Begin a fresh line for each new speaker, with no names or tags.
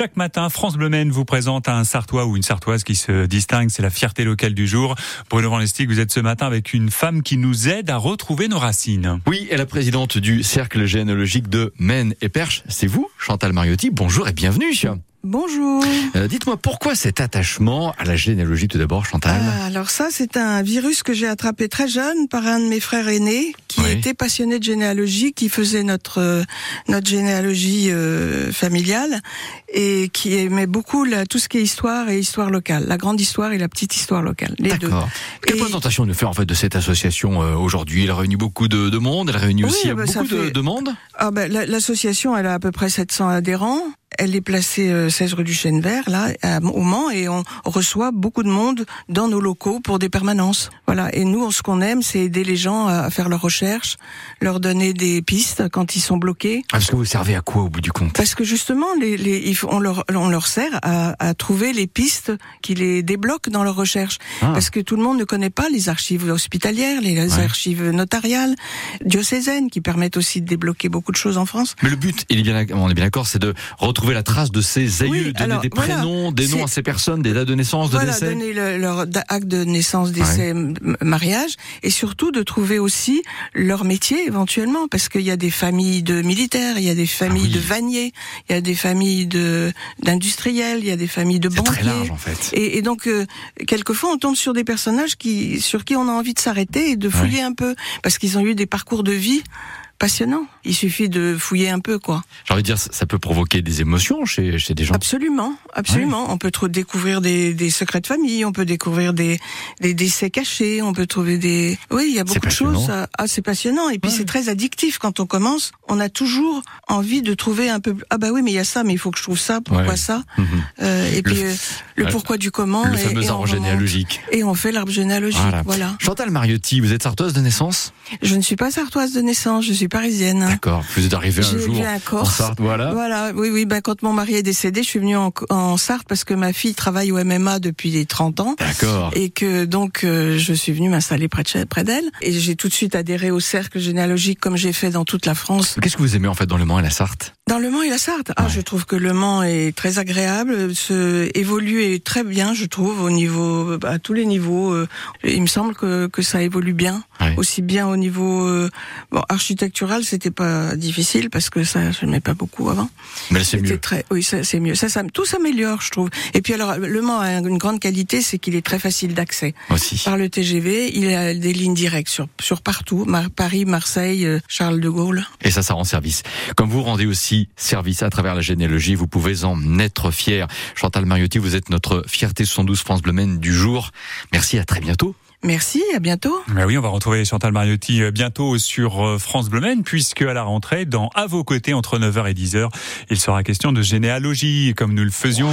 chaque matin, France Bleu Maine vous présente un Sartois ou une Sartoise qui se distingue. C'est la fierté locale du jour. Bruno Van Lestig, vous êtes ce matin avec une femme qui nous aide à retrouver nos racines.
Oui, elle est la présidente du Cercle généalogique de Maine et Perche. C'est vous, Chantal Mariotti. Bonjour et bienvenue.
Bonjour.
Euh, Dites-moi pourquoi cet attachement à la généalogie tout d'abord, Chantal?
Ah, alors ça, c'est un virus que j'ai attrapé très jeune par un de mes frères aînés qui
Oui.
était passionné de généalogie, qui faisait notre euh, notre généalogie euh, familiale et qui aimait beaucoup la- tout ce qui est histoire et histoire locale, la grande histoire et la petite histoire locale, les deux.
D'accord. Quelle
Et-
présentation nous fait en fait de cette association euh, aujourd'hui? Elle réunit beaucoup de, de monde, elle réunit
Oui,
aussi
bah, ça
beaucoup de,
fait-
de monde?
Ah la- l'association, elle a à peu près 700 adhérents. Elle est placée euh, 16 rue du Chêne Vert, là, à- au Mans, et on reçoit beaucoup de monde dans nos locaux pour des permanences. Voilà. Et nous, ce qu'on aime, c'est aider les gens à faire leurs recherches, leur donner des pistes quand ils sont bloqués.
Ah, Parce que vous servez à quoi au bout du compte?
Parce que justement, les, les, on, leur, on leur sert à, à trouver les pistes qui les débloquent dans leurs recherches.
Ah.
Parce que tout le monde ne connaît pas les archives hospitalières, les
Ouais.
archives notariales, diocésaines, qui permettent aussi de débloquer beaucoup de choses en France.
Mais le but, il est bien, on est bien d'accord, c'est de retrouver la trace de ces aïeux,
Oui,
donner
alors,
des
voilà.
prénoms, des noms à ces personnes, des dates de naissance, de
voilà,
décès.
donner le- leur acte de naissance, décès, m- mariage, et surtout de trouver aussi leur métier éventuellement, parce qu'il y a des familles de militaires, il y a des familles
Ah oui.
de vanniers, il y a des familles de d'industriels, il y a des familles de banquiers.
très large en fait.
Et, et donc, euh, quelquefois, on tombe sur des personnages qui, sur qui on a envie de s'arrêter et de fouiller un peu, parce qu'ils ont eu des parcours de vie passionnants. Il suffit de fouiller un peu, quoi.
J'ai envie de dire, ça peut provoquer des émotions chez, chez des gens.
Absolument, absolument. On peut trop découvrir des, des secrets de famille, on peut découvrir des, des décès cachés, on peut trouver des. Oui, il y a beaucoup de
passionnant.
choses. Ah, c'est passionnant. Et puis
Ouais.
c'est très addictif quand on commence. On a toujours envie de trouver un peu. Ah bah oui, mais il y a ça, mais il faut que je trouve ça. Pourquoi
Ouais.
ça?
Mhm.
Euh, Et puis
Le-
euh, le, pourquoi du comment.
Le
et-
fameux
et
arbre généalogique.
Et on fait l'arbre généalogique.
Voilà.
Voilà.
Chantal Mariotti, vous êtes sartoise de naissance?
Je ne suis pas sartoise de naissance, je suis parisienne.
D'accord. Vous êtes arrivé un jour en
Corse.
Sarthe, voilà.
Voilà, oui, oui. Ben, quand mon mari est décédé, je suis venue en, en Sarthe parce que ma fille travaille au MMA depuis 30 ans.
D'accord.
Et que donc euh, je suis venue m'installer près de près d'elle et j'ai tout de suite adhéré au cercle généalogique comme j'ai fait dans toute la France.
Qu'est-ce que vous aimez en fait dans le Mans et la Sarthe?
Dans Le Mans et la Sarthe, ah
Ouais.
je trouve que Le Mans est très agréable, se évolue et très bien, je trouve au niveau à tous les niveaux. euh, il me semble que que ça évolue bien,
Ouais.
aussi bien au niveau euh, bon c'était pas difficile parce que ça je n'aimais pas beaucoup avant.
Mais c'est mieux.
très, oui, c'est mieux. Ça, ça, tout s'améliore, je trouve. Et puis alors, Le Mans a une grande qualité, c'est qu'il est très facile d'accès.
Aussi.
Par le TGV, il a des lignes directes sur, sur partout. Mar- Paris, Marseille, euh, Charles de Gaulle.
Et ça, ça rend service. Comme vous rendez aussi service à travers la généalogie, vous pouvez en être fier. Chantal Mariotti, vous êtes notre fierté 72 France Bleu du jour. Merci, à très bientôt.
Merci, à bientôt.
Mais oui, on va retrouver Chantal Mariotti euh, bientôt sur euh, France Bleu Maine, puisque à la rentrée, dans À vos côtés, entre 9h et 10h, il sera question de généalogie, comme nous le faisions